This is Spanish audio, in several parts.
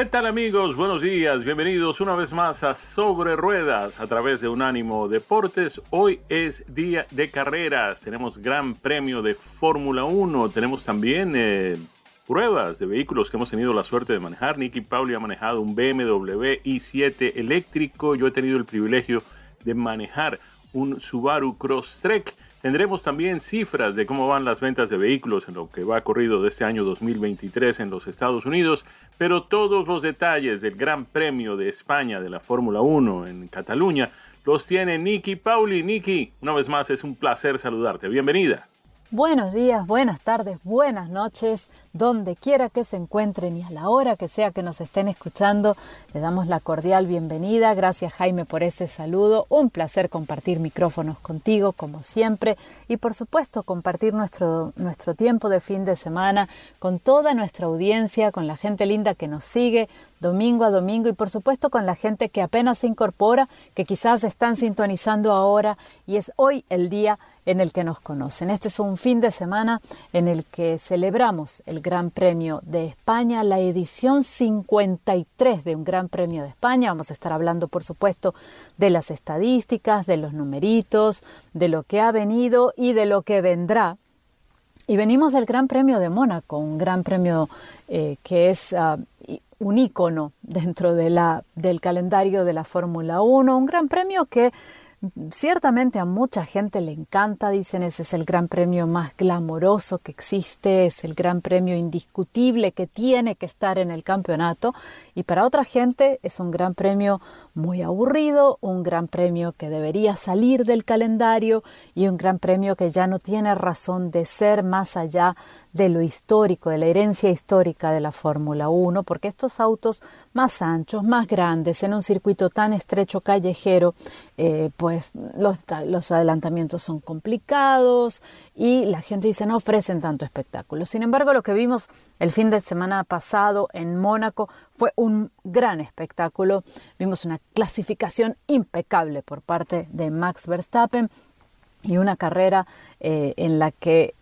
¿Qué tal amigos? Buenos días, bienvenidos una vez más a Sobre Ruedas a través de Unánimo Deportes. Hoy es día de carreras, tenemos gran premio de Fórmula 1, tenemos también eh, pruebas de vehículos que hemos tenido la suerte de manejar. Nicky Pauli ha manejado un BMW i7 eléctrico, yo he tenido el privilegio de manejar un Subaru Crosstrek Tendremos también cifras de cómo van las ventas de vehículos en lo que va corrido de este año 2023 en los Estados Unidos, pero todos los detalles del Gran Premio de España de la Fórmula 1 en Cataluña los tiene Nicky Pauli. Nicky, una vez más es un placer saludarte. Bienvenida. Buenos días, buenas tardes, buenas noches, donde quiera que se encuentren y a la hora que sea que nos estén escuchando, le damos la cordial bienvenida. Gracias Jaime por ese saludo. Un placer compartir micrófonos contigo, como siempre, y por supuesto compartir nuestro, nuestro tiempo de fin de semana con toda nuestra audiencia, con la gente linda que nos sigue domingo a domingo y por supuesto con la gente que apenas se incorpora, que quizás están sintonizando ahora y es hoy el día en el que nos conocen. Este es un fin de semana en el que celebramos el Gran Premio de España, la edición 53 de un Gran Premio de España. Vamos a estar hablando, por supuesto, de las estadísticas, de los numeritos, de lo que ha venido y de lo que vendrá. Y venimos del Gran Premio de Mónaco, un Gran Premio eh, que es ah, un ícono dentro del calendario de la Fórmula 1, un Gran Premio que Ciertamente a mucha gente le encanta, dicen ese es el gran premio más glamoroso que existe, es el gran premio indiscutible que tiene que estar en el campeonato y para otra gente es un gran premio muy aburrido, un gran premio que debería salir del calendario y un gran premio que ya no tiene razón de ser más allá de lo histórico, de la herencia histórica de la Fórmula 1, porque estos autos más anchos, más grandes, en un circuito tan estrecho callejero, eh, pues los, adelantamientos son complicados y la gente dice no ofrecen tanto espectáculo. Sin embargo, lo que vimos el fin de semana pasado en Mónaco fue un gran espectáculo. Vimos una clasificación impecable por parte de Max Verstappen y una carrera eh, en la que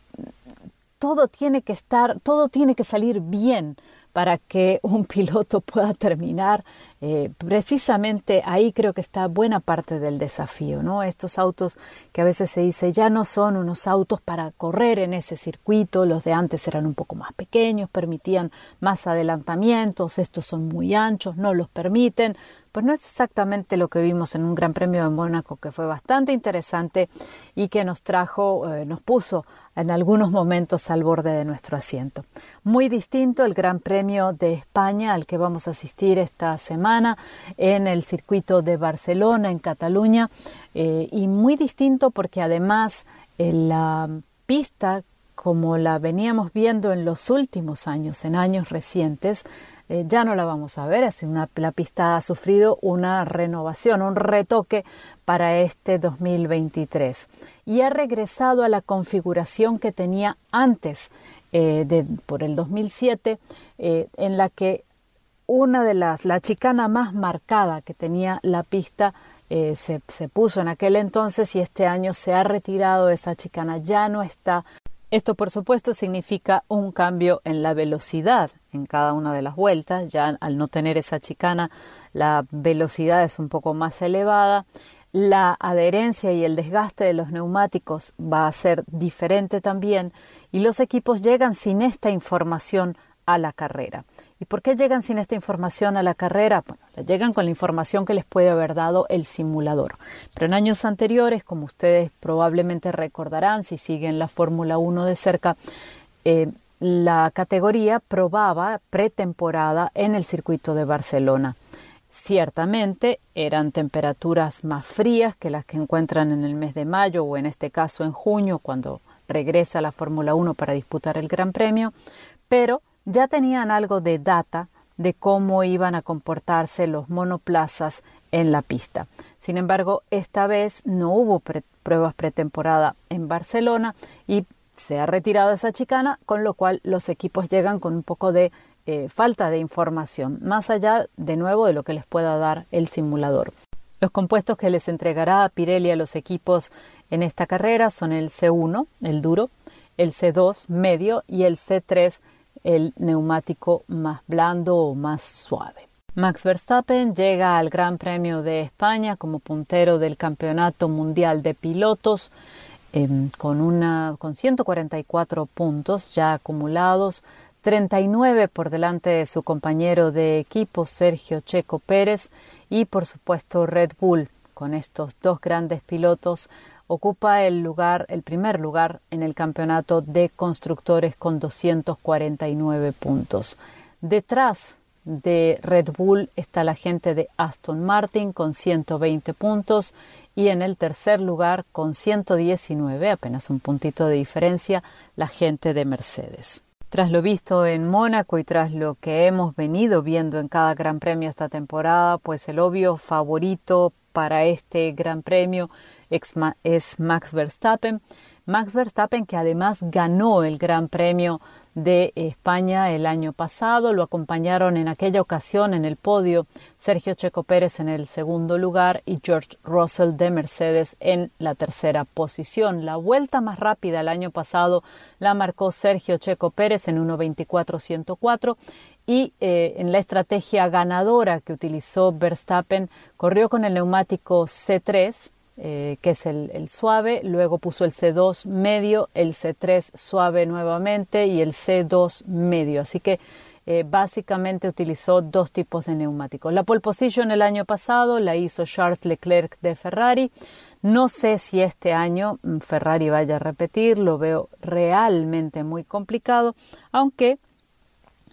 todo tiene que estar, todo tiene que salir bien para que un piloto pueda terminar. Eh, precisamente ahí creo que está buena parte del desafío, ¿no? Estos autos que a veces se dice ya no son unos autos para correr en ese circuito, los de antes eran un poco más pequeños, permitían más adelantamientos, estos son muy anchos, no los permiten. Pues no es exactamente lo que vimos en un Gran Premio de Mónaco que fue bastante interesante y que nos trajo, eh, nos puso en algunos momentos al borde de nuestro asiento. Muy distinto el Gran Premio de España al que vamos a asistir esta semana en el circuito de Barcelona, en Cataluña, eh, y muy distinto porque además la pista, como la veníamos viendo en los últimos años, en años recientes, eh, ya no la vamos a ver, una, la pista ha sufrido una renovación, un retoque para este 2023 y ha regresado a la configuración que tenía antes eh, de, por el 2007, eh, en la que una de las, la chicana más marcada que tenía la pista se, se, puso en aquel entonces y este año se ha retirado esa chicana, ya no está. Esto por supuesto significa un cambio en la velocidad en cada una de las vueltas. Ya al no tener esa chicana, la velocidad es un poco más elevada. La adherencia y el desgaste de los neumáticos va a ser diferente también y los equipos llegan sin esta información a la carrera. ¿Y por qué llegan sin esta información a la carrera? Bueno, llegan con la información que les puede haber dado el simulador. Pero en años anteriores, como ustedes probablemente recordarán si siguen la Fórmula 1 de cerca, eh, la categoría probaba pretemporada en el circuito de Barcelona. Ciertamente eran temperaturas más frías que las que encuentran en el mes de mayo o en este caso en junio cuando regresa la Fórmula 1 para disputar el Gran Premio, pero ya tenían algo de data de cómo iban a comportarse los monoplazas en la pista. Sin embargo, esta vez no hubo pruebas pretemporada en Barcelona y se ha retirado esa chicana, con lo cual los equipos llegan con un poco de eh, falta de información, más allá de nuevo de lo que les pueda dar el simulador. Los compuestos que les entregará Pirelli a los equipos en esta carrera son el C1, el duro, el C2 medio y el C3, el neumático más blando o más suave. Max Verstappen llega al Gran Premio de España como puntero del Campeonato Mundial de Pilotos em, con, una, con 144 puntos ya acumulados 39 por delante de su compañero de equipo Sergio Checo Pérez y por supuesto Red Bull con estos dos grandes pilotos ocupa el lugar el primer lugar en el campeonato de constructores con 249 puntos. Detrás de Red Bull está la gente de Aston Martin con 120 puntos y en el tercer lugar con 119, apenas un puntito de diferencia, la gente de Mercedes. Tras lo visto en Mónaco y tras lo que hemos venido viendo en cada Gran Premio esta temporada, pues el obvio favorito para este Gran Premio es Max Verstappen. Max Verstappen que además ganó el Gran Premio de España el año pasado. Lo acompañaron en aquella ocasión en el podio Sergio Checo Pérez en el segundo lugar y George Russell de Mercedes en la tercera posición. La vuelta más rápida el año pasado la marcó Sergio Checo Pérez en 1.24.104 y eh, en la estrategia ganadora que utilizó Verstappen corrió con el neumático C3 eh, que es el, suave, luego puso el C2 medio, el C3 suave nuevamente y el C2 medio. Así que eh, básicamente utilizó dos tipos de neumáticos. La pole position el año pasado la hizo Charles Leclerc de Ferrari. No sé si este año mm, Ferrari vaya a repetir, lo veo realmente muy complicado, aunque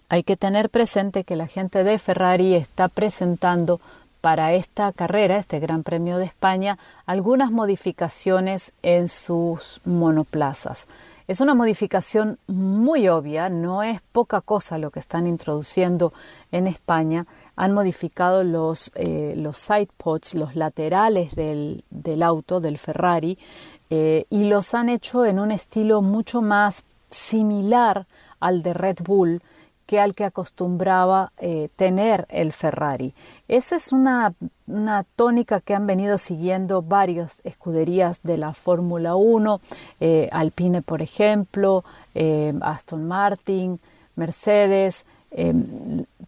hay que tener presente que la gente de Ferrari está presentando para esta carrera, este Gran Premio de España, algunas modificaciones en sus monoplazas. Es una modificación muy obvia, no es poca cosa lo que están introduciendo en España. Han modificado los, eh, los side pods, los laterales del, auto, del Ferrari, eh, y los han hecho en un estilo mucho más similar al de Red Bull, que al que acostumbraba eh, tener el Ferrari. Esa es una, tónica que han venido siguiendo varias escuderías de la Fórmula 1, eh, Alpine por ejemplo, eh, Aston Martin, Mercedes,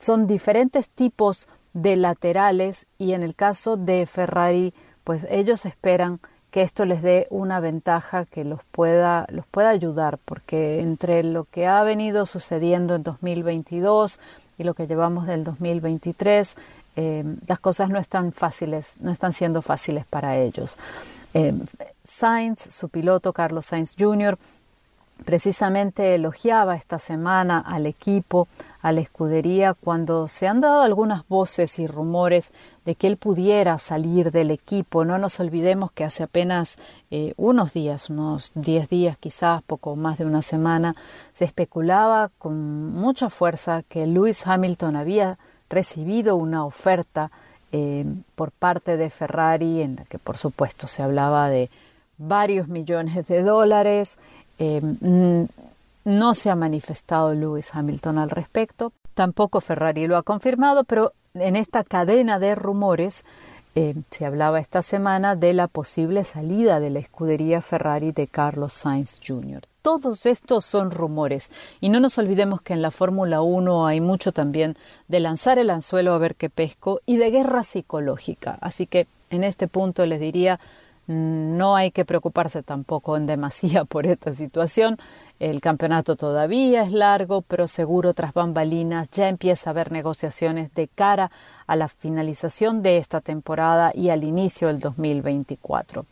son diferentes tipos de laterales y en el caso de Ferrari, pues ellos esperan que esto les dé una ventaja que los pueda, los pueda ayudar, porque entre lo que ha venido sucediendo en 2022 y lo que llevamos del 2023, eh, las cosas no están fáciles, no están siendo fáciles para ellos. Eh, Sainz, su piloto Carlos Sainz Jr., precisamente elogiaba esta semana al equipo, a la escudería, cuando se han dado algunas voces y rumores de que él pudiera salir del equipo. No nos olvidemos que hace apenas eh, unos días, unos 10 días quizás, poco más de una semana, se especulaba con mucha fuerza que Lewis Hamilton había recibido una oferta eh, por parte de Ferrari en la que por supuesto se hablaba de varios millones de dólares, eh, no se ha manifestado Lewis Hamilton al respecto, tampoco Ferrari lo ha confirmado, pero en esta cadena de rumores eh, se hablaba esta semana de la posible salida de la escudería Ferrari de Carlos Sainz Jr. Todos estos son rumores y no nos olvidemos que en la Fórmula 1 hay mucho también de lanzar el anzuelo a ver qué pesco y de guerra psicológica. Así que en este punto les diría no hay que preocuparse tampoco en demasía por esta situación. El campeonato todavía es largo, pero seguro tras bambalinas ya empieza a haber negociaciones de cara a la finalización de esta temporada y al inicio del 2024.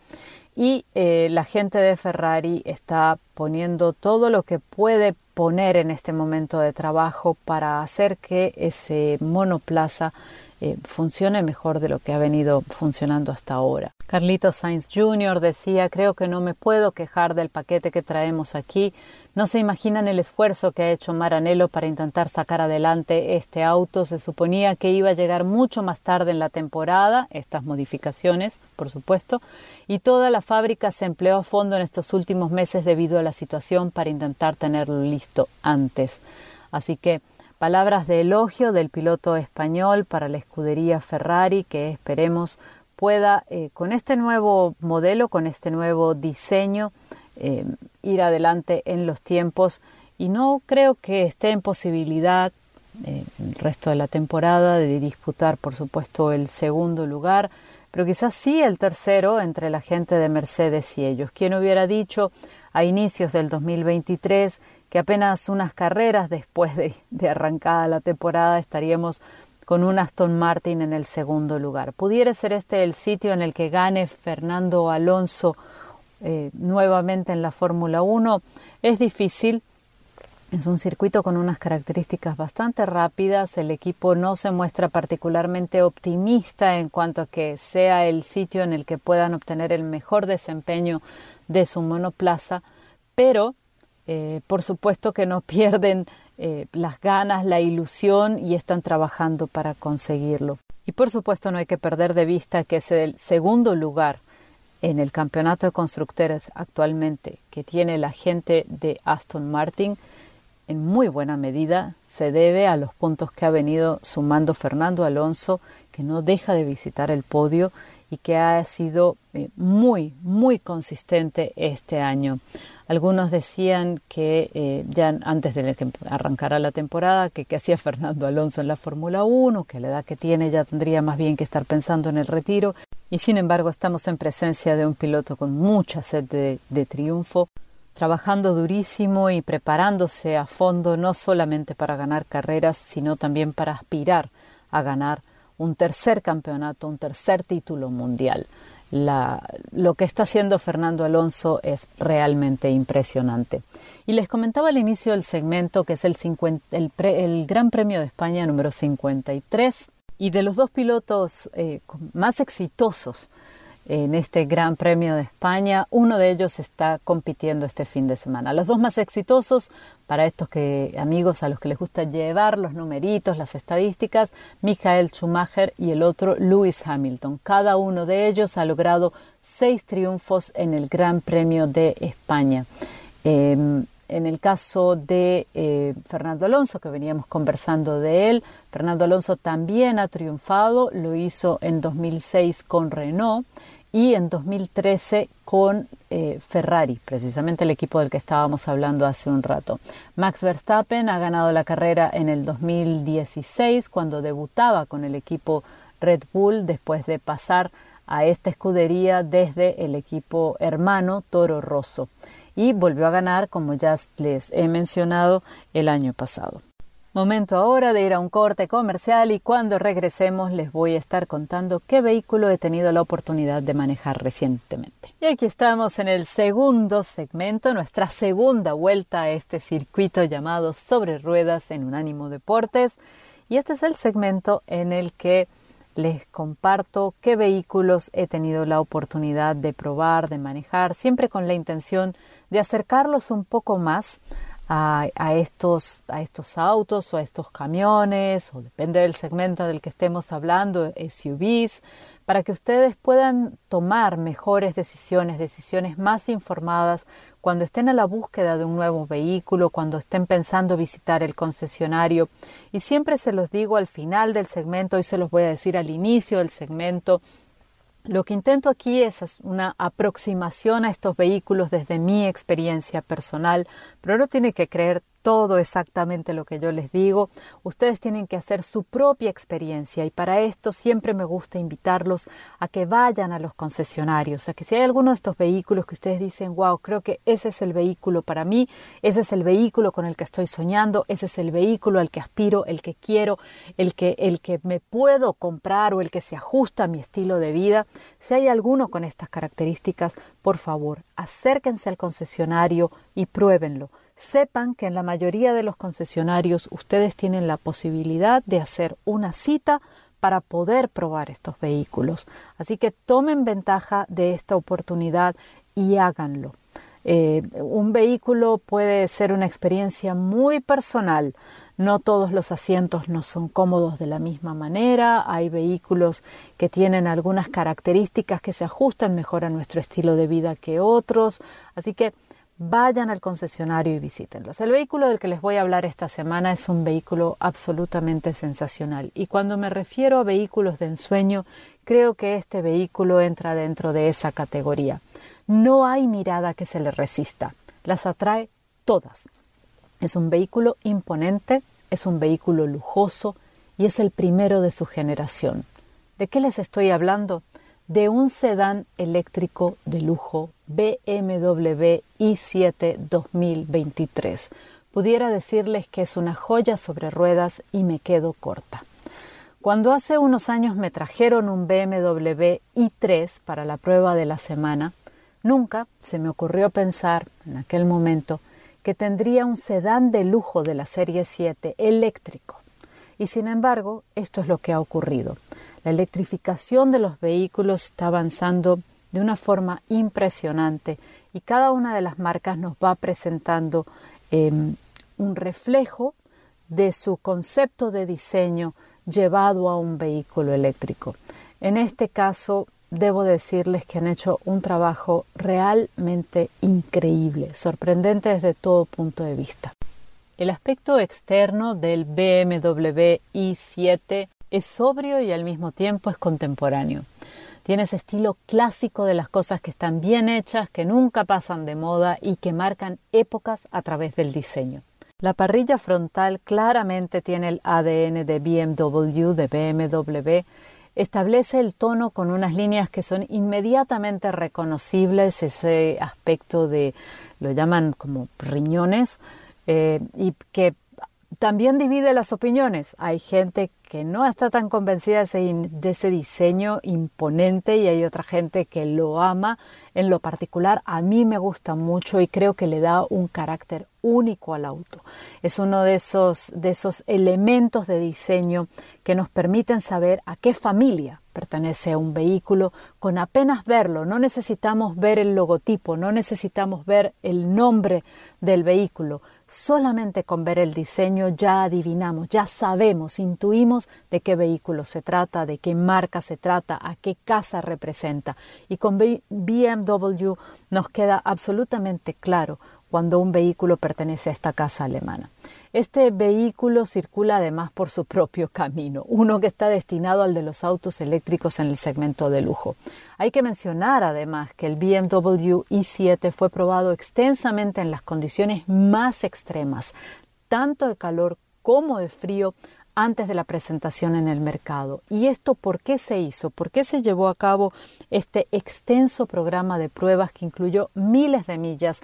Y eh, la gente de Ferrari está poniendo todo lo que puede poner en este momento de trabajo para hacer que ese monoplaza eh, funcione mejor de lo que ha venido funcionando hasta ahora. Carlitos Sainz Jr. decía, creo que no me puedo quejar del paquete que traemos aquí. No se imaginan el esfuerzo que ha hecho Maranello para intentar sacar adelante este auto. Se suponía que iba a llegar mucho más tarde en la temporada, estas modificaciones, por supuesto, y toda la fábrica se empleó a fondo en estos últimos meses debido a la situación para intentar tenerlo listo antes. Así que palabras de elogio del piloto español para la escudería Ferrari que esperemos pueda eh, con este nuevo modelo, con este nuevo diseño, eh, ir adelante en los tiempos y no creo que esté en posibilidad eh, el resto de la temporada de disputar por supuesto el segundo lugar, pero quizás sí el tercero entre la gente de Mercedes y ellos. ¿Quién hubiera dicho a inicios del 2023 que apenas unas carreras después de, arrancada la temporada estaríamos con un Aston Martin en el segundo lugar. ¿Pudiera ser este el sitio en el que gane Fernando Alonso eh, nuevamente en la Fórmula 1? Es difícil. Es un circuito con unas características bastante rápidas. El equipo no se muestra particularmente optimista en cuanto a que sea el sitio en el que puedan obtener el mejor desempeño de su monoplaza, pero eh, por supuesto que no pierden eh, las ganas, la ilusión y están trabajando para conseguirlo. Y por supuesto no hay que perder de vista que es el segundo lugar en el campeonato de constructores actualmente que tiene la gente de Aston Martin en muy buena medida se debe a los puntos que ha venido sumando Fernando Alonso, que no deja de visitar el podio y que ha sido eh, muy, muy consistente este año. Algunos decían que eh, ya antes de que arrancara la temporada, que, hacía Fernando Alonso en la Fórmula 1, que la edad que tiene ya tendría más bien que estar pensando en el retiro. Y sin embargo estamos en presencia de un piloto con mucha sed de triunfo, trabajando durísimo y preparándose a fondo no solamente para ganar carreras, sino también para aspirar a ganar un tercer campeonato, un tercer título mundial lo que está haciendo Fernando Alonso es realmente impresionante. Y les comentaba al inicio del segmento que es el, el, Gran Premio de España número 53 y de los dos pilotos eh, más exitosos en este Gran Premio de España. Uno de ellos está compitiendo este fin de semana. Los dos más exitosos, para estos que, amigos a los que les gusta llevar los numeritos, las estadísticas, Michael Schumacher y el otro Lewis Hamilton. Cada uno de ellos ha logrado seis triunfos en el Gran Premio de España. Em, en el caso de eh, Fernando Alonso, que veníamos conversando de él, Fernando Alonso también ha triunfado, lo hizo en 2006 con Renault y en 2013 con eh, Ferrari, precisamente el equipo del que estábamos hablando hace un rato. Max Verstappen ha ganado la carrera en el 2016 cuando debutaba con el equipo Red Bull después de pasar a esta escudería desde el equipo hermano Toro Rosso y volvió a ganar, como ya les he mencionado, el año pasado. Momento ahora de ir a un corte comercial y cuando regresemos les voy a estar contando qué vehículo he tenido la oportunidad de manejar recientemente. Y aquí estamos en el segundo segmento, nuestra segunda vuelta a este circuito llamado Sobre Ruedas en Unánimo Deportes. Y este es el segmento en el que les comparto qué vehículos he tenido la oportunidad de probar, de manejar, siempre con la intención de acercarlos un poco más a, estos, a estos autos o a estos camiones, o depende del segmento del que estemos hablando, SUVs, para que ustedes puedan tomar mejores decisiones, decisiones más informadas cuando estén a la búsqueda de un nuevo vehículo, cuando estén pensando visitar el concesionario. Y siempre se los digo al final del segmento, hoy se los voy a decir al inicio del segmento, lo que intento aquí es una aproximación a estos vehículos desde mi experiencia personal, pero no tiene que creer todo exactamente lo que yo les digo. Ustedes tienen que hacer su propia experiencia y para esto siempre me gusta invitarlos a que vayan a los concesionarios, a que si hay alguno de estos vehículos que ustedes dicen, wow, creo que ese es el vehículo para mí, ese es el vehículo con el que estoy soñando, ese es el vehículo al que aspiro, el que quiero, el que, el que me puedo comprar o el que se ajusta a mi estilo de vida, si hay alguno con estas características, por favor, acérquense al concesionario y pruébenlo sepan que en la mayoría de los concesionarios ustedes tienen la posibilidad de hacer una cita para poder probar estos vehículos. Así que tomen ventaja de esta oportunidad y háganlo. Eh, un vehículo puede ser una experiencia muy personal. No todos los asientos no son cómodos de la misma manera. Hay vehículos que tienen algunas características que se ajustan mejor a nuestro estilo de vida que otros. Así que vayan al concesionario y visítenlos. El vehículo del que les voy a hablar esta semana es un vehículo absolutamente sensacional y cuando me refiero a vehículos de ensueño, creo que este vehículo entra dentro de esa categoría. No hay mirada que se le resista, las atrae todas. Es un vehículo imponente, es un vehículo lujoso y es el primero de su generación. ¿De qué les estoy hablando? de un sedán eléctrico de lujo BMW i7 2023. Pudiera decirles que es una joya sobre ruedas y me quedo corta. Cuando hace unos años me trajeron un BMW i3 para la prueba de la semana, nunca se me ocurrió pensar en aquel momento que tendría un sedán de lujo de la serie 7 eléctrico. Y sin embargo, esto es lo que ha ocurrido. La electrificación de los vehículos está avanzando de una forma impresionante y cada una de las marcas nos va presentando em, un reflejo de su concepto de diseño llevado a un vehículo eléctrico. En este caso, debo decirles que han hecho un trabajo realmente increíble, sorprendente desde todo punto de vista. El aspecto externo del BMW i7 es sobrio y al mismo tiempo es contemporáneo. Tiene ese estilo clásico de las cosas que están bien hechas, que nunca pasan de moda y que marcan épocas a través del diseño. La parrilla frontal claramente tiene el ADN de BMW, de BMW. Establece el tono con unas líneas que son inmediatamente reconocibles, ese aspecto de, lo llaman como riñones, eh, y que también divide las opiniones. Hay gente que no está tan convencida de ese, diseño imponente y hay otra gente que lo ama. En lo particular, a mí me gusta mucho y creo que le da un carácter único al auto. Es uno de esos, de esos elementos de diseño que nos permiten saber a qué familia pertenece un vehículo con apenas verlo. No necesitamos ver el logotipo, no necesitamos ver el nombre del vehículo Solamente con ver el diseño ya adivinamos, ya sabemos, intuimos de qué vehículo se trata, de qué marca se trata, a qué casa representa. Y con BMW nos queda absolutamente claro cuando un vehículo pertenece a esta casa alemana. Este vehículo circula además por su propio camino, uno que está destinado al de los autos eléctricos en el segmento de lujo. Hay que mencionar además que el BMW i7 fue probado extensamente en las condiciones más extremas, tanto de calor como de frío, antes de la presentación en el mercado. ¿Y esto por qué se hizo? ¿Por qué se llevó a cabo este extenso programa de pruebas que incluyó miles de millas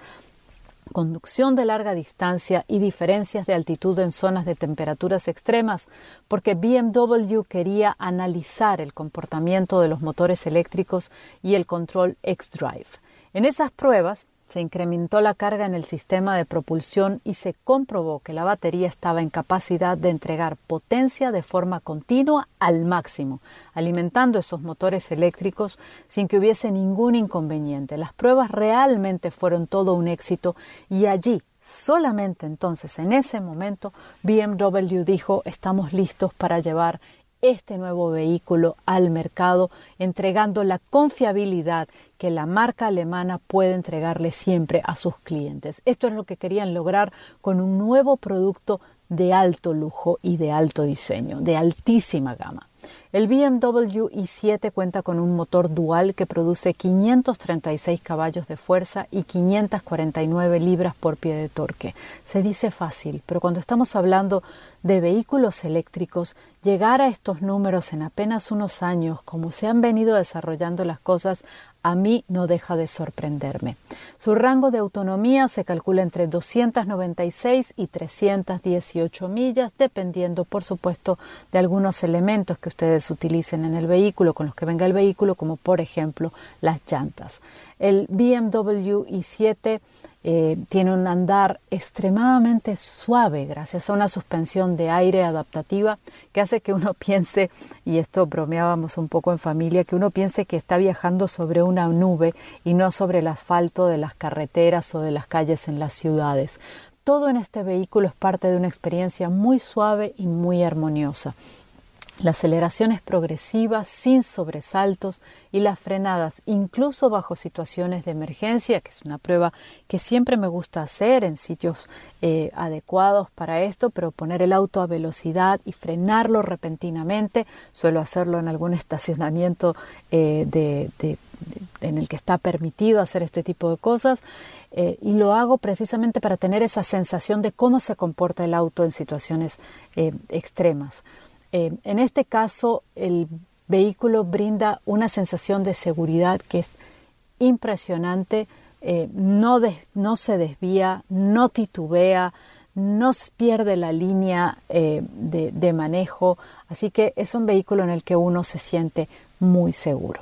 conducción de larga distancia y diferencias de altitud en zonas de temperaturas extremas, porque BMW quería analizar el comportamiento de los motores eléctricos y el control X-Drive. En esas pruebas, se incrementó la carga en el sistema de propulsión y se comprobó que la batería estaba en capacidad de entregar potencia de forma continua al máximo, alimentando esos motores eléctricos sin que hubiese ningún inconveniente. Las pruebas realmente fueron todo un éxito y allí, solamente entonces, en ese momento, BMW dijo estamos listos para llevar este nuevo vehículo al mercado, entregando la confiabilidad que la marca alemana puede entregarle siempre a sus clientes. Esto es lo que querían lograr con un nuevo producto de alto lujo y de alto diseño, de altísima gama. El BMW i7 cuenta con un motor dual que produce 536 caballos de fuerza y 549 libras por pie de torque. Se dice fácil, pero cuando estamos hablando de vehículos eléctricos, llegar a estos números en apenas unos años, como se han venido desarrollando las cosas, a mí no deja de sorprenderme. Su rango de autonomía se calcula entre 296 y 318 millas, dependiendo, por supuesto, de algunos elementos que ustedes utilicen en el vehículo, con los que venga el vehículo, como por ejemplo las llantas. El BMW i7 eh, tiene un andar extremadamente suave gracias a una suspensión de aire adaptativa que hace que uno piense, y esto bromeábamos un poco en familia, que uno piense que está viajando sobre una nube y no sobre el asfalto de las carreteras o de las calles en las ciudades. Todo en este vehículo es parte de una experiencia muy suave y muy armoniosa. La aceleración es progresiva, sin sobresaltos, y las frenadas, incluso bajo situaciones de emergencia, que es una prueba que siempre me gusta hacer en sitios eh, adecuados para esto, pero poner el auto a velocidad y frenarlo repentinamente, suelo hacerlo en algún estacionamiento eh, en el que está permitido hacer este tipo de cosas, eh, y lo hago precisamente para tener esa sensación de cómo se comporta el auto en situaciones extremas. Eh, en este caso, el vehículo brinda una sensación de seguridad que es impresionante, eh, no, se desvía, no titubea, no pierde la línea eh, de, de manejo, así que es un vehículo en el que uno se siente muy seguro.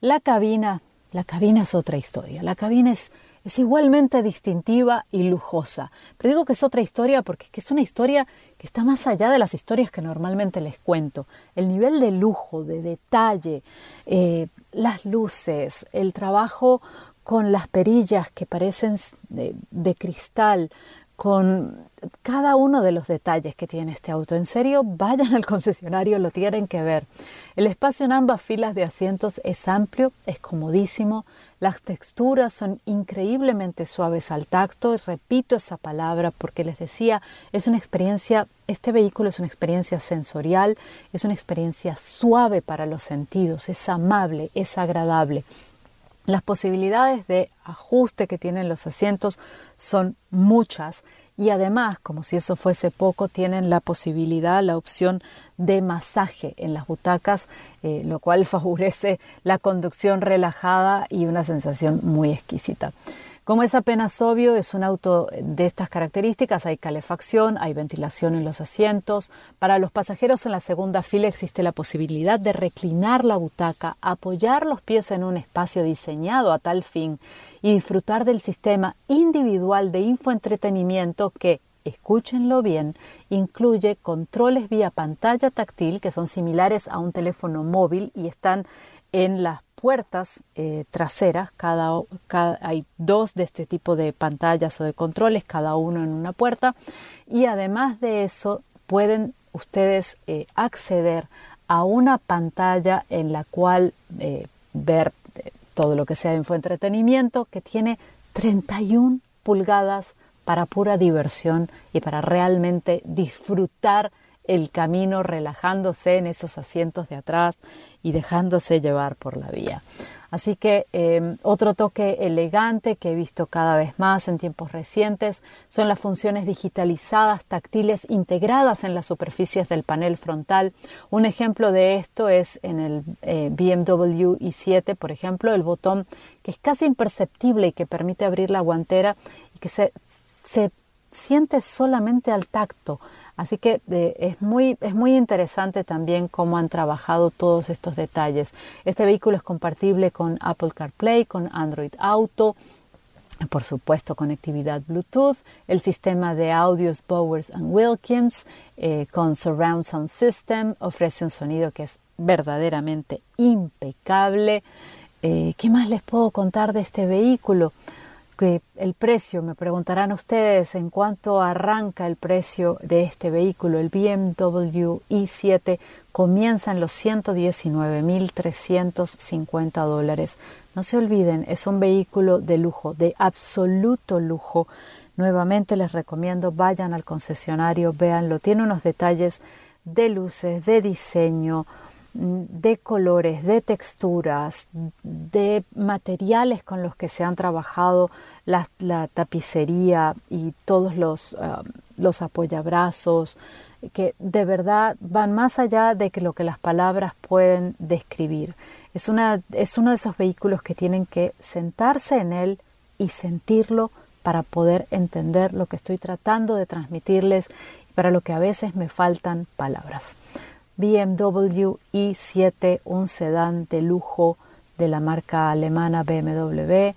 La cabina, la cabina es otra historia. La cabina es es igualmente distintiva y lujosa. Pero digo que es otra historia porque es una historia que está más allá de las historias que normalmente les cuento. El nivel de lujo, de detalle, eh, las luces, el trabajo con las perillas que parecen de cristal, con cada uno de los detalles que tiene este auto. En serio, vayan al concesionario, lo tienen que ver. El espacio en ambas filas de asientos es amplio, es comodísimo, las texturas son increíblemente suaves al tacto, repito esa palabra porque les decía, es una experiencia, este vehículo es una experiencia sensorial, es una experiencia suave para los sentidos, es amable, es agradable. Las posibilidades de ajuste que tienen los asientos son muchas y además, como si eso fuese poco, tienen la posibilidad, la opción de masaje en las butacas, eh, lo cual favorece la conducción relajada y una sensación muy exquisita. Como es apenas obvio, es un auto de estas características. Hay calefacción, hay ventilación en los asientos. Para los pasajeros en la segunda fila existe la posibilidad de reclinar la butaca, apoyar los pies en un espacio diseñado a tal fin y disfrutar del sistema individual de infoentretenimiento que, escúchenlo bien, incluye controles vía pantalla táctil que son similares a un teléfono móvil y están en las puertas eh, traseras, cada, hay dos de este tipo de pantallas o de controles, cada uno en una puerta, y además de eso pueden ustedes eh, acceder a una pantalla en la cual eh, ver todo lo que sea infoentretenimiento que tiene 31 pulgadas para pura diversión y para realmente disfrutar el camino relajándose en esos asientos de atrás y dejándose llevar por la vía. Así que em, otro toque elegante que he visto cada vez más en tiempos recientes son las funciones digitalizadas táctiles integradas en las superficies del panel frontal. Un ejemplo de esto es en el eh, BMW i7, por ejemplo, el botón que es casi imperceptible y que permite abrir la guantera y que se, se siente solamente al tacto Así que eh, es, muy, es muy interesante también cómo han trabajado todos estos detalles. Este vehículo es compatible con Apple CarPlay, con Android Auto, por supuesto, conectividad Bluetooth, el sistema de audios Bowers Wilkins eh, con Surround Sound System ofrece un sonido que es verdaderamente impecable. Eh, ¿Qué más les puedo contar de este vehículo? Que el precio, me preguntarán ustedes en cuánto arranca el precio de este vehículo, el BMW i7 comienza en los 119.350 dólares. No se olviden, es un vehículo de lujo, de absoluto lujo. Nuevamente les recomiendo, vayan al concesionario, véanlo, tiene unos detalles de luces, de diseño, de colores, de texturas, de materiales con los que se han trabajado la, tapicería y todos los, um, los apoyabrazos, que de verdad van más allá de que lo que las palabras pueden describir. Es, una, es uno de esos vehículos que tienen que sentarse en él y sentirlo para poder entender lo que estoy tratando de transmitirles y para lo que a veces me faltan palabras. BMW i7, un sedán de lujo de la marca alemana BMW.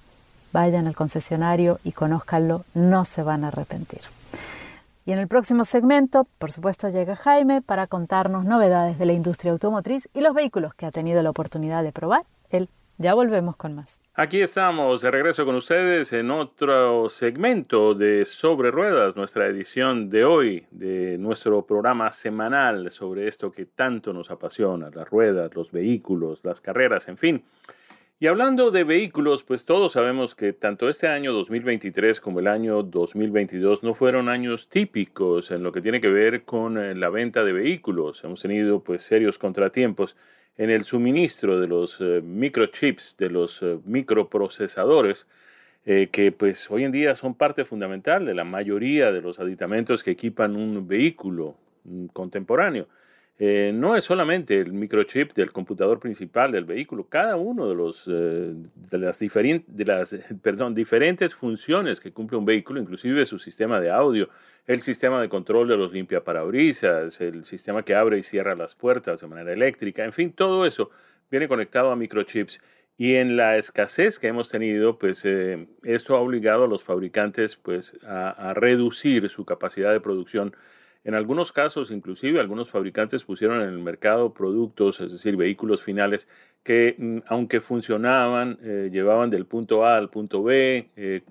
Vayan al concesionario y conózcanlo, no se van a arrepentir. Y en el próximo segmento, por supuesto, llega Jaime para contarnos novedades de la industria automotriz y los vehículos que ha tenido la oportunidad de probar. Él, ya volvemos con más. Aquí estamos de regreso con ustedes en otro segmento de Sobre Ruedas, nuestra edición de hoy de nuestro programa semanal sobre esto que tanto nos apasiona, las ruedas, los vehículos, las carreras, en fin. Y hablando de vehículos, pues todos sabemos que tanto este año 2023 como el año 2022 no fueron años típicos en lo que tiene que ver con eh, la venta de vehículos. Hemos tenido pues serios contratiempos en el suministro de los eh, microchips, de los eh, microprocesadores, eh, que pues hoy en día son parte fundamental de la mayoría de los aditamentos que equipan un vehículo mm, contemporáneo. Eh, no es solamente el microchip del computador principal del vehículo, cada uno de, los, eh, de las, perdón, diferentes funciones que cumple un vehículo, inclusive su sistema de audio, el sistema de control de los limpiaparabrisas, el sistema que abre y cierra las puertas de manera eléctrica, en fin, todo eso viene conectado a microchips. Y en la escasez que hemos tenido, pues eh, esto ha obligado a los fabricantes pues, a reducir su capacidad de producción en algunos casos, inclusive, algunos fabricantes pusieron en el mercado productos, es decir, vehículos finales, que mm, aunque funcionaban, eh, llevaban del punto A al punto B, eh,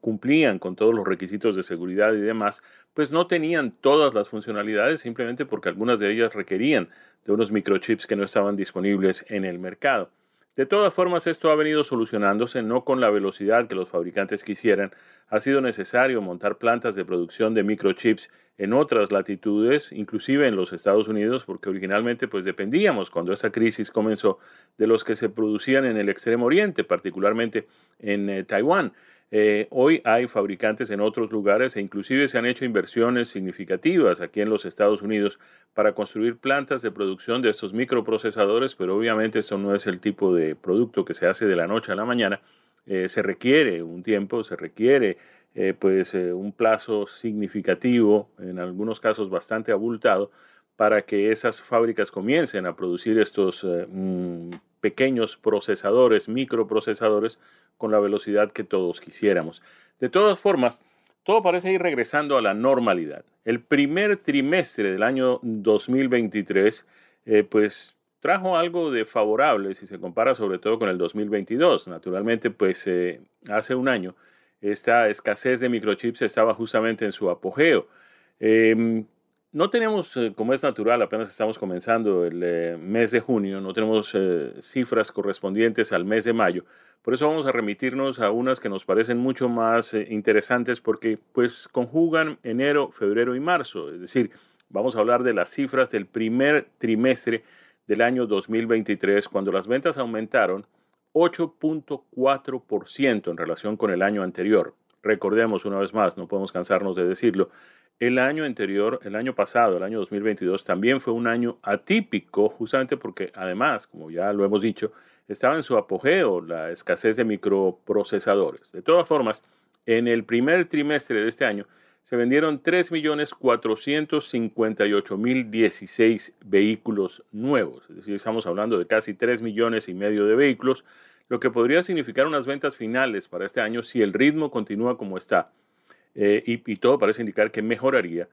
cumplían con todos los requisitos de seguridad y demás, pues no tenían todas las funcionalidades simplemente porque algunas de ellas requerían de unos microchips que no estaban disponibles en el mercado. De todas formas, esto ha venido solucionándose no con la velocidad que los fabricantes quisieran. Ha sido necesario montar plantas de producción de microchips en otras latitudes, inclusive en los Estados Unidos, porque originalmente pues dependíamos cuando esa crisis comenzó de los que se producían en el Extremo Oriente, particularmente en eh, Taiwán. Eh, hoy hay fabricantes en otros lugares e inclusive se han hecho inversiones significativas aquí en los Estados Unidos para construir plantas de producción de estos microprocesadores, pero obviamente esto no es el tipo de producto que se hace de la noche a la mañana. Eh, se requiere un tiempo, se requiere eh, pues un plazo significativo, en algunos casos bastante abultado, para que esas fábricas comiencen a producir estos mm, pequeños procesadores, microprocesadores, con la velocidad que todos quisiéramos. De todas formas, todo parece ir regresando a la normalidad. El primer trimestre del año 2023, eh, pues trajo algo de favorable si se compara sobre todo con el 2022. Naturalmente, pues eh, hace un año esta escasez de microchips estaba justamente en su apogeo. Em, no tenemos, eh, como es natural, apenas estamos comenzando el eh, mes de junio, no tenemos eh, cifras correspondientes al mes de mayo. Por eso vamos a remitirnos a unas que nos parecen mucho más interesantes porque pues conjugan enero, febrero y marzo. Es decir, vamos a hablar de las cifras del primer trimestre del año 2023, cuando las ventas aumentaron 8.4% en relación con el año anterior. Recordemos una vez más, no podemos cansarnos de decirlo, el año anterior, el año pasado, el año 2022, también fue un año atípico, justamente porque además, como ya lo hemos dicho, estaba en su apogeo la escasez de microprocesadores. De todas formas, en el primer trimestre de este año se vendieron 3.458.016 vehículos nuevos, es decir, estamos hablando de casi 3 millones y medio de vehículos, lo que podría significar unas ventas finales para este año si el ritmo continúa como está eh, y, todo parece indicar que mejoraría.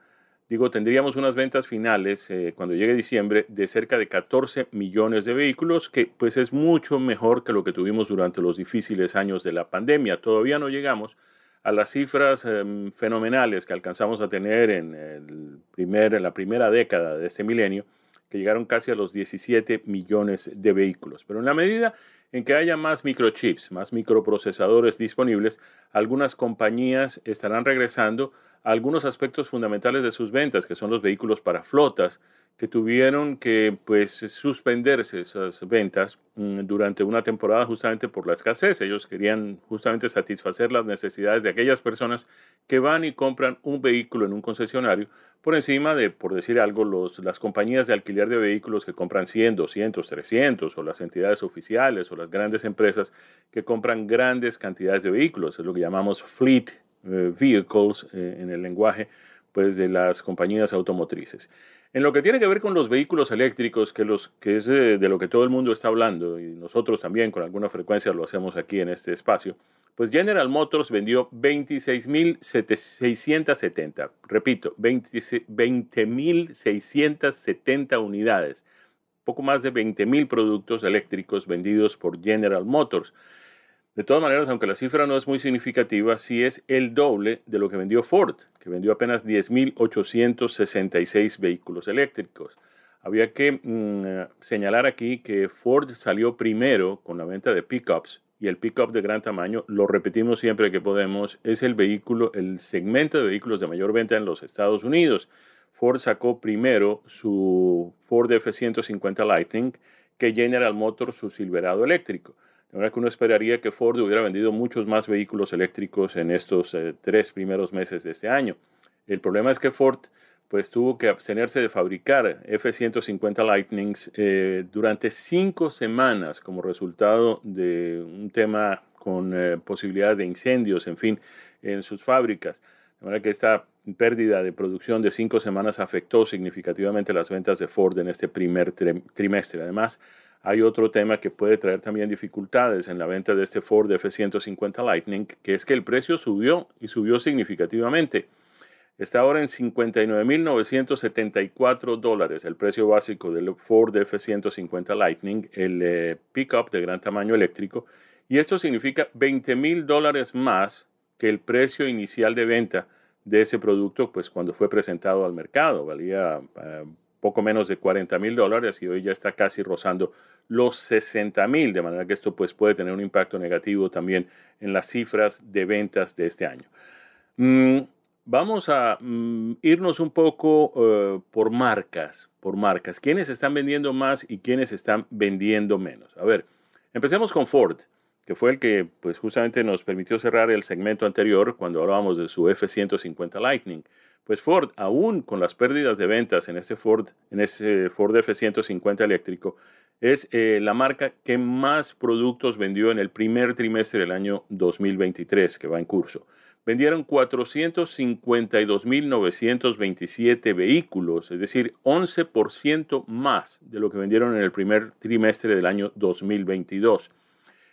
Digo, tendríamos unas ventas finales eh, cuando llegue diciembre de cerca de 14 millones de vehículos, que pues es mucho mejor que lo que tuvimos durante los difíciles años de la pandemia. Todavía no llegamos a las cifras em, fenomenales que alcanzamos a tener en, el primer, en la primera década de este milenio, que llegaron casi a los 17 millones de vehículos. Pero en la medida en que haya más microchips, más microprocesadores disponibles, algunas compañías estarán regresando algunos aspectos fundamentales de sus ventas, que son los vehículos para flotas, que tuvieron que pues suspenderse esas ventas mm, durante una temporada justamente por la escasez. Ellos querían justamente satisfacer las necesidades de aquellas personas que van y compran un vehículo en un concesionario por encima de, por decir algo, los, las compañías de alquiler de vehículos que compran 100, 200, 300 o las entidades oficiales o las grandes empresas que compran grandes cantidades de vehículos. Es lo que llamamos fleet vehicles eh, en el lenguaje pues, de las compañías automotrices. En lo que tiene que ver con los vehículos eléctricos, que, los, que es de, lo que todo el mundo está hablando, y nosotros también con alguna frecuencia lo hacemos aquí en este espacio, pues General Motors vendió 26.670, repito, 20.670 unidades, poco más de 20.000 productos eléctricos vendidos por General Motors. De todas maneras, aunque la cifra no es muy significativa, sí es el doble de lo que vendió Ford, que vendió apenas 10.866 vehículos eléctricos. Había que mm, señalar aquí que Ford salió primero con la venta de pickups y el pickup de gran tamaño, lo repetimos siempre que podemos, es el vehículo, el segmento de vehículos de mayor venta en los Estados Unidos. Ford sacó primero su Ford F-150 Lightning que General Motors su Silverado eléctrico. De verdad que uno esperaría que Ford hubiera vendido muchos más vehículos eléctricos en estos eh, tres primeros meses de este año. El problema es que Ford pues tuvo que abstenerse de fabricar F-150 Lightnings eh, durante cinco semanas como resultado de un tema con eh, posibilidades de incendios, en fin, en sus fábricas. De manera que esta pérdida de producción de cinco semanas afectó significativamente las ventas de Ford en este primer trimestre. Además, hay otro tema que puede traer también dificultades en la venta de este Ford F-150 Lightning, que es que el precio subió y subió significativamente. Está ahora en 59.974 dólares el precio básico del Ford F-150 Lightning, el eh, pickup de gran tamaño eléctrico, y esto significa 20.000 dólares más que el precio inicial de venta de ese producto, pues cuando fue presentado al mercado, valía eh, poco menos de 40 mil dólares y hoy ya está casi rozando los 60 mil, de manera que esto pues, puede tener un impacto negativo también en las cifras de ventas de este año. Mm, vamos a mm, irnos un poco eh, por marcas, por marcas. ¿Quiénes están vendiendo más y quiénes están vendiendo menos? A ver, empecemos con Ford, que fue el que pues justamente nos permitió cerrar el segmento anterior cuando hablábamos de su F-150 Lightning. Pues Ford, aún con las pérdidas de ventas en ese Ford, en ese Ford F-150 eléctrico, es eh, la marca que más productos vendió en el primer trimestre del año 2023, que va en curso. Vendieron 452.927 vehículos, es decir, 11% más de lo que vendieron en el primer trimestre del año 2022.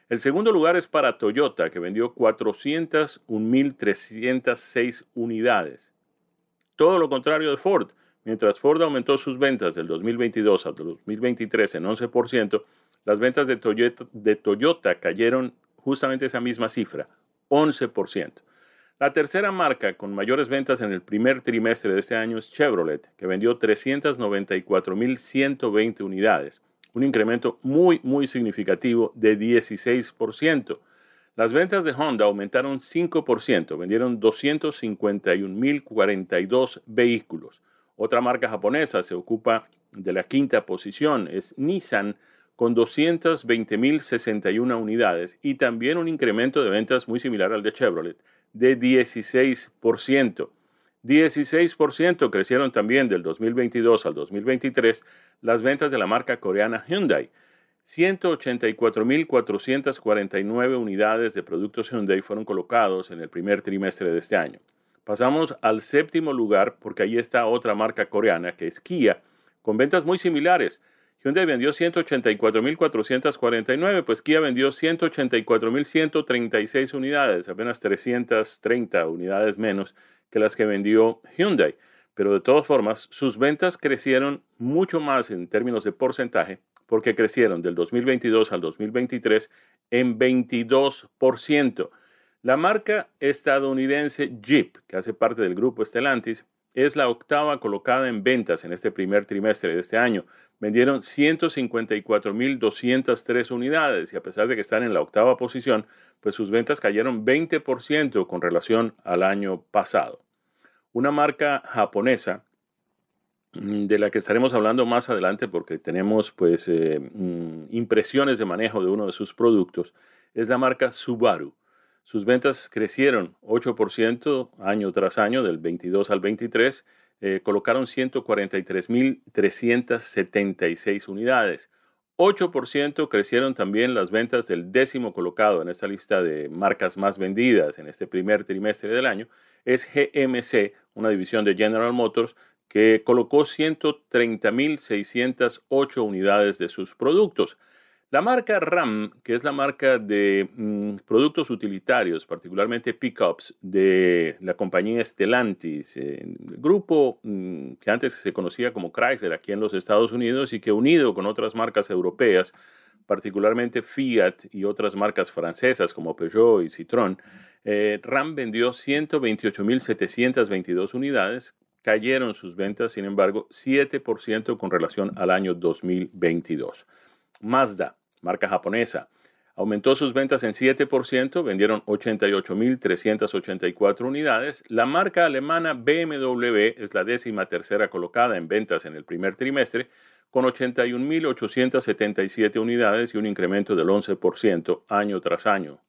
El segundo lugar es para Toyota, que vendió 401.306 unidades. Todo lo contrario de Ford. Mientras Ford aumentó sus ventas del 2022 al 2023 en 11%, las ventas de Toyota, de Toyota cayeron justamente esa misma cifra, 11%. La tercera marca con mayores ventas en el primer trimestre de este año es Chevrolet, que vendió 394.120 unidades, un incremento muy, muy significativo de 16%. Las ventas de Honda aumentaron 5%, vendieron 251.042 vehículos. Otra marca japonesa se ocupa de la quinta posición, es Nissan, con 220.061 unidades y también un incremento de ventas muy similar al de Chevrolet, de 16%. 16% crecieron también del 2022 al 2023 las ventas de la marca coreana Hyundai, 184.449 unidades de productos Hyundai fueron colocados en el primer trimestre de este año. Pasamos al séptimo lugar porque ahí está otra marca coreana que es Kia, con ventas muy similares. Hyundai vendió 184.449, pues Kia vendió 184.136 unidades, apenas 330 unidades menos que las que vendió Hyundai. Pero de todas formas, sus ventas crecieron mucho más en términos de porcentaje porque crecieron del 2022 al 2023 en 22%. La marca estadounidense Jeep, que hace parte del grupo Stellantis, es la octava colocada en ventas en este primer trimestre de este año. Vendieron 154.203 unidades y a pesar de que están en la octava posición, pues sus ventas cayeron 20% con relación al año pasado. Una marca japonesa de la que estaremos hablando más adelante porque tenemos pues eh, mm, impresiones de manejo de uno de sus productos, es la marca Subaru. Sus ventas crecieron 8% año tras año, del 22 al 23, eh, colocaron 143.376 unidades. 8% crecieron también las ventas del décimo colocado en esta lista de marcas más vendidas en este primer trimestre del año. Es GMC, una división de General Motors, que colocó 130.608 unidades de sus productos. La marca RAM, que es la marca de mm, productos utilitarios, particularmente pickups, de la compañía Stellantis, el grupo mm, que antes se conocía como Chrysler aquí en los Estados Unidos y que unido con otras marcas europeas, particularmente Fiat y otras marcas francesas como Peugeot y Citroën, eh, RAM vendió 128.722 unidades, cayeron sus ventas, sin embargo, 7% con relación al año 2022. Mazda marca japonesa. Aumentó sus ventas en 7%, vendieron 88.384 unidades. La marca alemana BMW es la décima tercera colocada en ventas en el primer trimestre, con 81.877 unidades y un incremento del 11% año tras año.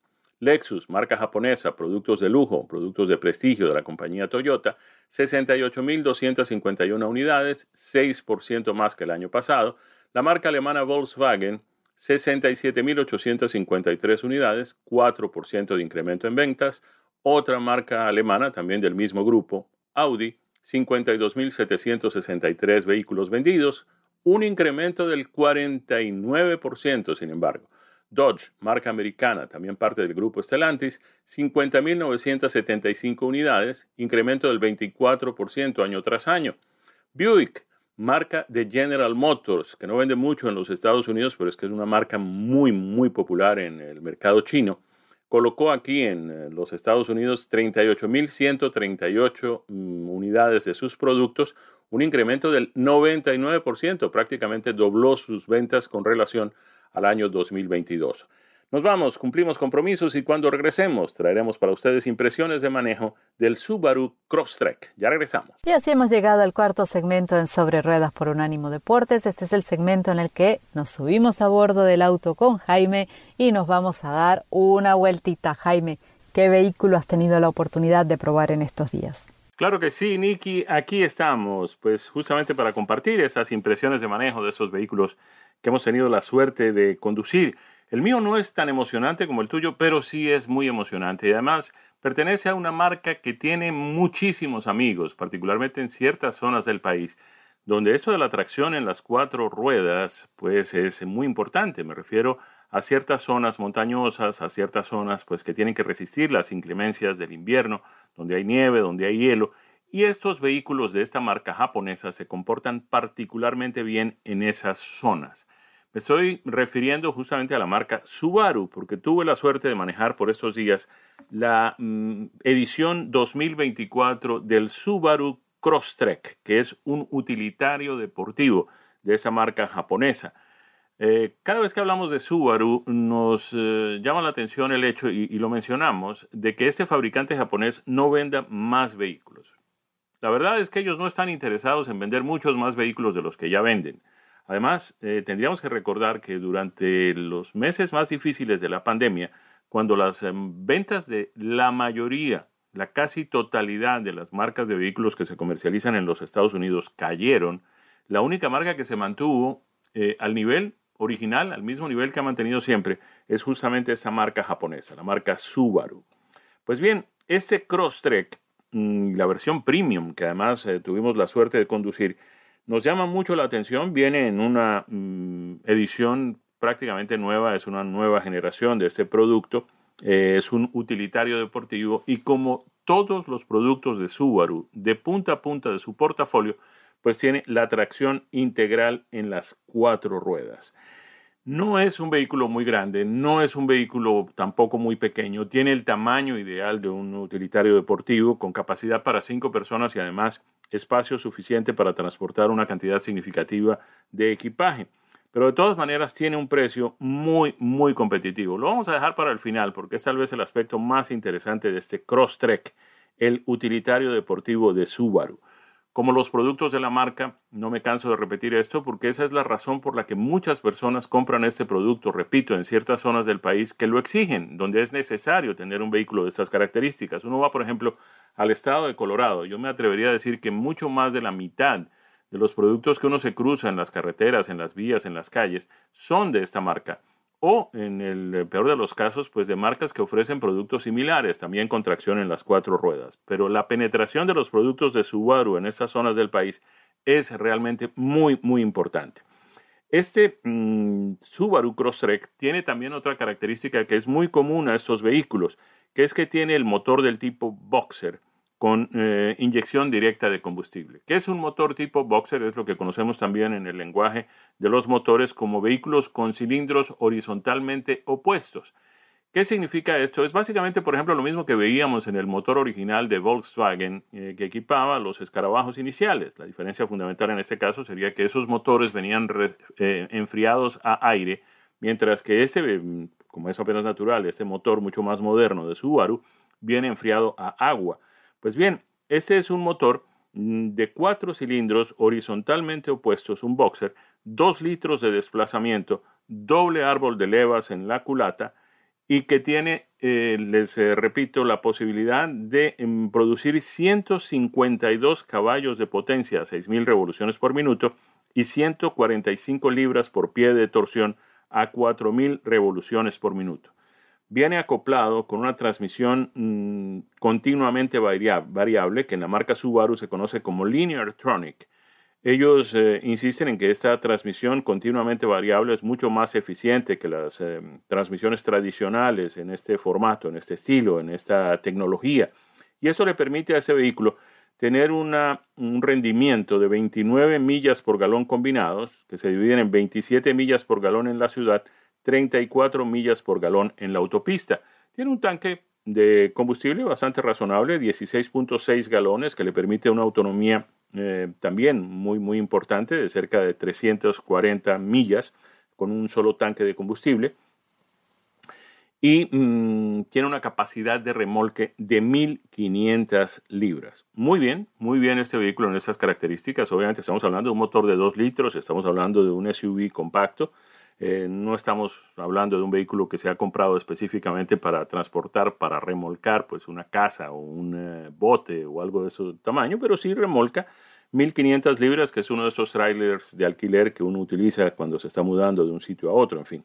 Lexus, marca japonesa, productos de lujo, productos de prestigio de la compañía Toyota, 68.251 unidades, 6% más que el año pasado. La marca alemana Volkswagen, 67.853 unidades, 4% de incremento en ventas. Otra marca alemana, también del mismo grupo, Audi, 52.763 vehículos vendidos, un incremento del 49%, sin embargo. Dodge, marca americana, también parte del grupo Stellantis, 50.975 unidades, incremento del 24% año tras año. Buick, marca de General Motors, que no vende mucho en los Estados Unidos, pero es que es una marca muy, muy popular en el mercado chino, colocó aquí en eh, los Estados Unidos 38.138 mm, unidades de sus productos, un incremento del 99%, prácticamente dobló sus ventas con relación al año 2022. Nos vamos, cumplimos compromisos y cuando regresemos traeremos para ustedes impresiones de manejo del Subaru Crosstrek. Ya regresamos. Y así hemos llegado al cuarto segmento en Sobre Ruedas por Unánimo Deportes. Este es el segmento en el que nos subimos a bordo del auto con Jaime y nos vamos a dar una vueltita. Jaime, ¿qué vehículo has tenido la oportunidad de probar en estos días? Claro que sí, Nicky, aquí estamos, pues justamente para compartir esas impresiones de manejo de esos vehículos que hemos tenido la suerte de conducir. El mío no es tan emocionante como el tuyo, pero sí es muy emocionante y además pertenece a una marca que tiene muchísimos amigos, particularmente en ciertas zonas del país, donde esto de la tracción en las cuatro ruedas pues es muy importante. Me refiero a ciertas zonas montañosas, a ciertas zonas pues que tienen que resistir las inclemencias del invierno, donde hay nieve, donde hay hielo, y estos vehículos de esta marca japonesa se comportan particularmente bien en esas zonas. Me estoy refiriendo justamente a la marca Subaru, porque tuve la suerte de manejar por estos días la mm, edición 2024 del Subaru Crosstrek, que es un utilitario deportivo de esa marca japonesa. Eh, cada vez que hablamos de Subaru nos eh, llama la atención el hecho, y, y lo mencionamos, de que este fabricante japonés no venda más vehículos. La verdad es que ellos no están interesados en vender muchos más vehículos de los que ya venden. Además, eh, tendríamos que recordar que durante los meses más difíciles de la pandemia, cuando las em, ventas de la mayoría, la casi totalidad de las marcas de vehículos que se comercializan en los Estados Unidos cayeron, la única marca que se mantuvo eh, al nivel original, al mismo nivel que ha mantenido siempre, es justamente esa marca japonesa, la marca Subaru. Pues bien, ese Crosstrek, mm, la versión premium, que además eh, tuvimos la suerte de conducir, nos llama mucho la atención, viene en una mm, edición prácticamente nueva, es una nueva generación de este producto, eh, es un utilitario deportivo y como todos los productos de Subaru, de punta a punta de su portafolio, pues tiene la tracción integral en las cuatro ruedas. No es un vehículo muy grande, no es un vehículo tampoco muy pequeño, tiene el tamaño ideal de un utilitario deportivo con capacidad para cinco personas y además espacio suficiente para transportar una cantidad significativa de equipaje. Pero de todas maneras tiene un precio muy, muy competitivo. Lo vamos a dejar para el final porque es tal vez el aspecto más interesante de este Crosstrek, el utilitario deportivo de Subaru. Como los productos de la marca, no me canso de repetir esto porque esa es la razón por la que muchas personas compran este producto, repito, en ciertas zonas del país que lo exigen, donde es necesario tener un vehículo de estas características. Uno va, por ejemplo, al estado de Colorado. Yo me atrevería a decir que mucho más de la mitad de los productos que uno se cruza en las carreteras, en las vías, en las calles, son de esta marca o en el peor de los casos, pues de marcas que ofrecen productos similares, también con tracción en las cuatro ruedas. Pero la penetración de los productos de Subaru en estas zonas del país es realmente muy, muy importante. Este mm, Subaru Crosstrek tiene también otra característica que es muy común a estos vehículos, que es que tiene el motor del tipo Boxer, con eh, inyección directa de combustible. ¿Qué es un motor tipo boxer? Es lo que conocemos también en el lenguaje de los motores como vehículos con cilindros horizontalmente opuestos. ¿Qué significa esto? Es básicamente, por ejemplo, lo mismo que veíamos en el motor original de Volkswagen eh, que equipaba los escarabajos iniciales. La diferencia fundamental en este caso sería que esos motores venían eh, enfriados a aire, mientras que este, como es apenas natural, este motor mucho más moderno de Subaru, viene enfriado a agua. Pues bien, este es un motor mm, de cuatro cilindros horizontalmente opuestos, un boxer, dos litros de desplazamiento, doble árbol de levas en la culata y que tiene, eh, les eh, repito, la posibilidad de em, producir 152 caballos de potencia a 6.000 revoluciones por minuto y 145 libras por pie de torsión a 4.000 revoluciones por minuto viene acoplado con una transmisión mm, continuamente variable que en la marca Subaru se conoce como Linear Tronic. Ellos eh, insisten en que esta transmisión continuamente variable es mucho más eficiente que las eh, transmisiones tradicionales en este formato, en este estilo, en esta tecnología. Y esto le permite a ese vehículo tener un rendimiento de 29 millas por galón combinados, que se dividen en 27 millas por galón en la ciudad 34 millas por galón en la autopista. Tiene un tanque de combustible bastante razonable, 16.6 galones, que le permite una autonomía eh, también muy, muy importante, de cerca de 340 millas, con un solo tanque de combustible. Y mm, tiene una capacidad de remolque de 1.500 libras. Muy bien, muy bien este vehículo en estas características. Obviamente estamos hablando de un motor de 2 litros, estamos hablando de un SUV compacto eh, no estamos hablando de un vehículo que se ha comprado específicamente para transportar, para remolcar pues una casa o un eh, bote o algo de ese tamaño, pero sí remolca 1500 libras, que es uno de esos trailers de alquiler que uno utiliza cuando se está mudando de un sitio a otro, en fin.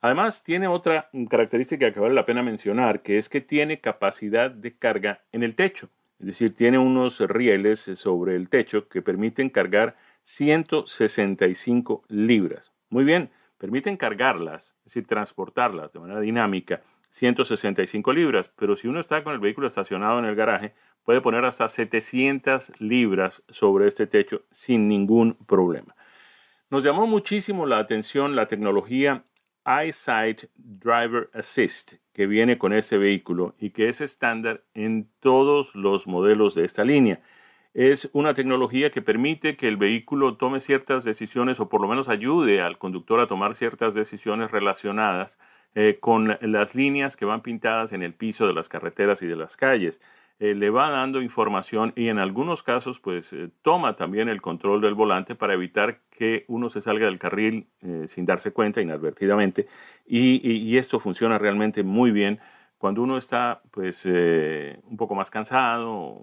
Además, tiene otra característica que vale la pena mencionar, que es que tiene capacidad de carga en el techo. Es decir, tiene unos rieles sobre el techo que permiten cargar 165 libras. Muy bien, permiten cargarlas, es decir, transportarlas de manera dinámica, 165 libras, pero si uno está con el vehículo estacionado en el garaje, puede poner hasta 700 libras sobre este techo sin ningún problema. Nos llamó muchísimo la atención la tecnología EyeSight Driver Assist que viene con este vehículo y que es estándar en todos los modelos de esta línea es una tecnología que permite que el vehículo tome ciertas decisiones o por lo menos ayude al conductor a tomar ciertas decisiones relacionadas eh, con las líneas que van pintadas en el piso de las carreteras y de las calles. Eh, le va dando información y en algunos casos pues eh, toma también el control del volante para evitar que uno se salga del carril sin darse cuenta inadvertidamente y, y, esto funciona realmente muy bien cuando uno está pues un poco más cansado,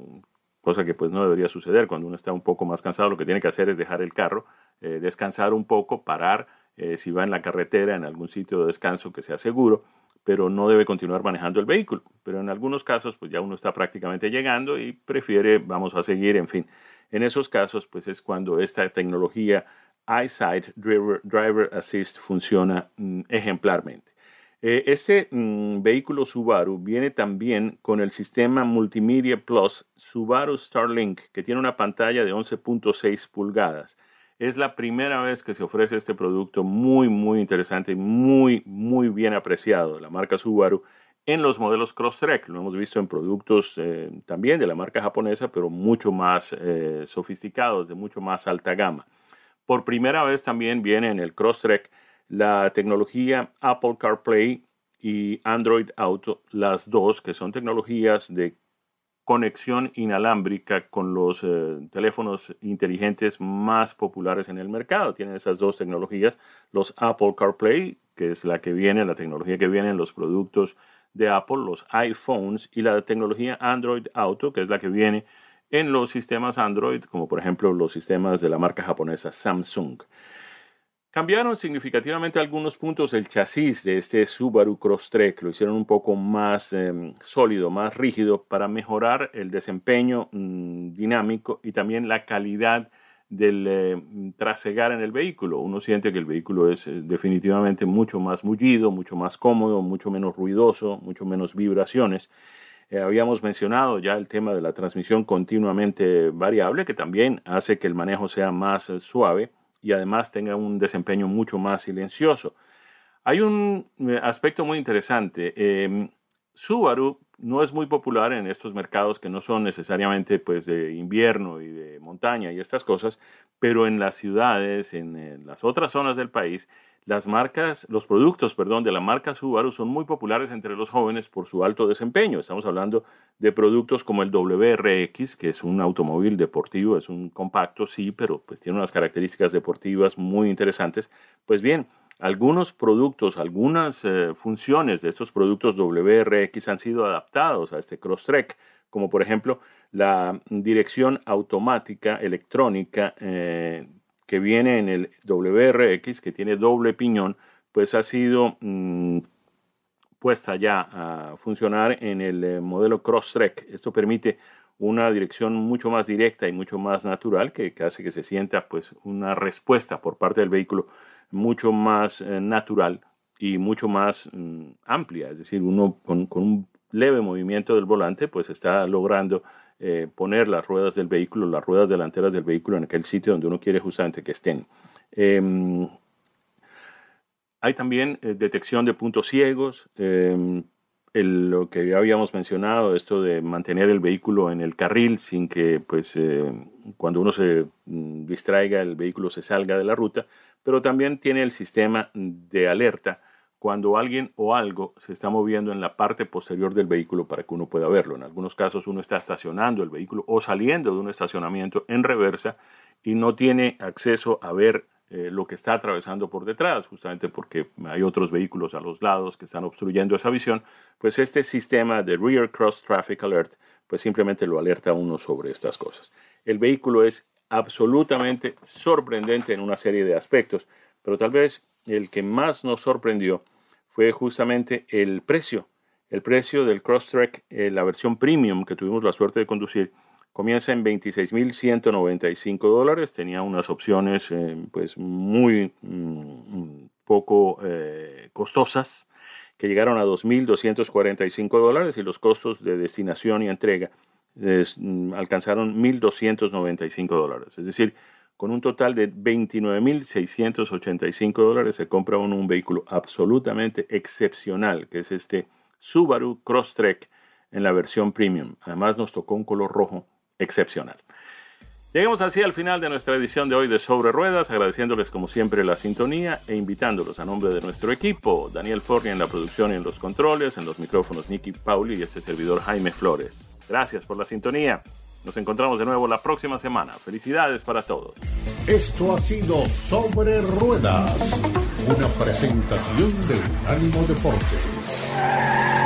cosa que pues no debería suceder cuando uno está un poco más cansado, lo que tiene que hacer es dejar el carro, eh, descansar un poco, parar, eh, si va en la carretera, en algún sitio de descanso que sea seguro, pero no debe continuar manejando el vehículo. Pero en algunos casos, pues ya uno está prácticamente llegando y prefiere, vamos a seguir, en fin. En esos casos, pues es cuando esta tecnología EyeSight Driver, Driver Assist funciona mm, ejemplarmente. Eh, este vehículo Subaru viene también con el sistema Multimedia Plus Subaru Starlink, que tiene una pantalla de 11.6 pulgadas. Es la primera vez que se ofrece este producto muy, muy interesante y muy, muy bien apreciado de la marca Subaru en los modelos Crosstrek. Lo hemos visto en productos eh, también de la marca japonesa, pero mucho más eh, sofisticados, de mucho más alta gama. Por primera vez también viene en el Crosstrek la tecnología Apple CarPlay y Android Auto, las dos que son tecnologías de conexión inalámbrica con los eh, teléfonos inteligentes más populares en el mercado. Tienen esas dos tecnologías, los Apple CarPlay, que es la que viene, la tecnología que viene en los productos de Apple, los iPhones, y la tecnología Android Auto, que es la que viene en los sistemas Android, como por ejemplo los sistemas de la marca japonesa Samsung. Cambiaron significativamente algunos puntos el chasis de este Subaru Crosstrek, lo hicieron un poco más em, sólido, más rígido para mejorar el desempeño mm, dinámico y también la calidad del eh, trasegar en el vehículo. Uno siente que el vehículo es eh, definitivamente mucho más mullido, mucho más cómodo, mucho menos ruidoso, mucho menos vibraciones. Eh, habíamos mencionado ya el tema de la transmisión continuamente variable, que también hace que el manejo sea más suave y además tenga un desempeño mucho más silencioso. Hay un eh, aspecto muy interesante. Em, Subaru no es muy popular en estos mercados que no son necesariamente pues de invierno y de montaña y estas cosas, pero en las ciudades, en las otras zonas del país, las marcas, los productos, perdón, de la marca Subaru son muy populares entre los jóvenes por su alto desempeño. Estamos hablando de productos como el WRX, que es un automóvil deportivo, es un compacto, sí, pero pues tiene unas características deportivas muy interesantes. Pues bien, algunos productos, algunas eh, funciones de estos productos WRX han sido adaptados a este Crosstrek, como por ejemplo la dirección automática electrónica eh, que viene en el WRX, que tiene doble piñón, pues ha sido mm, puesta ya a funcionar en el eh, modelo Crosstrek. Esto permite una dirección mucho más directa y mucho más natural que, hace que se sienta pues una respuesta por parte del vehículo mucho más eh, natural y mucho más mm, amplia. Es decir, uno con, con, un leve movimiento del volante pues está logrando eh, poner las ruedas del vehículo, las ruedas delanteras del vehículo en aquel sitio donde uno quiere justamente que estén. Em, hay también eh, detección de puntos ciegos, em, lo que ya habíamos mencionado, esto de mantener el vehículo en el carril sin que pues, eh, cuando uno se mm, distraiga el vehículo se salga de la ruta, pero también tiene el sistema de alerta cuando alguien o algo se está moviendo en la parte posterior del vehículo para que uno pueda verlo. En algunos casos uno está estacionando el vehículo o saliendo de un estacionamiento en reversa y no tiene acceso a ver eh, lo que está atravesando por detrás, justamente porque hay otros vehículos a los lados que están obstruyendo esa visión, pues este sistema de Rear Cross Traffic Alert pues simplemente lo alerta a uno sobre estas cosas. El vehículo es absolutamente sorprendente en una serie de aspectos, pero tal vez el que más nos sorprendió fue justamente el precio. El precio del Crosstrek, eh, la versión premium que tuvimos la suerte de conducir, comienza en 26.195 dólares. Tenía unas opciones eh, pues muy mm, poco eh, costosas que llegaron a 2.245 dólares y los costos de destinación y entrega mm, alcanzaron 1.295 dólares. Es decir, con un total de 29.685 dólares se compra un vehículo absolutamente excepcional, que es este Subaru Crosstrek en la versión premium. Además nos tocó un color rojo excepcional. Llegamos así al final de nuestra edición de hoy de Sobre Ruedas, agradeciéndoles como siempre la sintonía e invitándolos a nombre de nuestro equipo, Daniel Forni en la producción y en los controles, en los micrófonos Nicky Pauli y este servidor Jaime Flores. Gracias por la sintonía. Nos encontramos de nuevo la próxima semana. Felicidades para todos. Esto ha sido Sobre Ruedas, una presentación de Unánimo Deportes.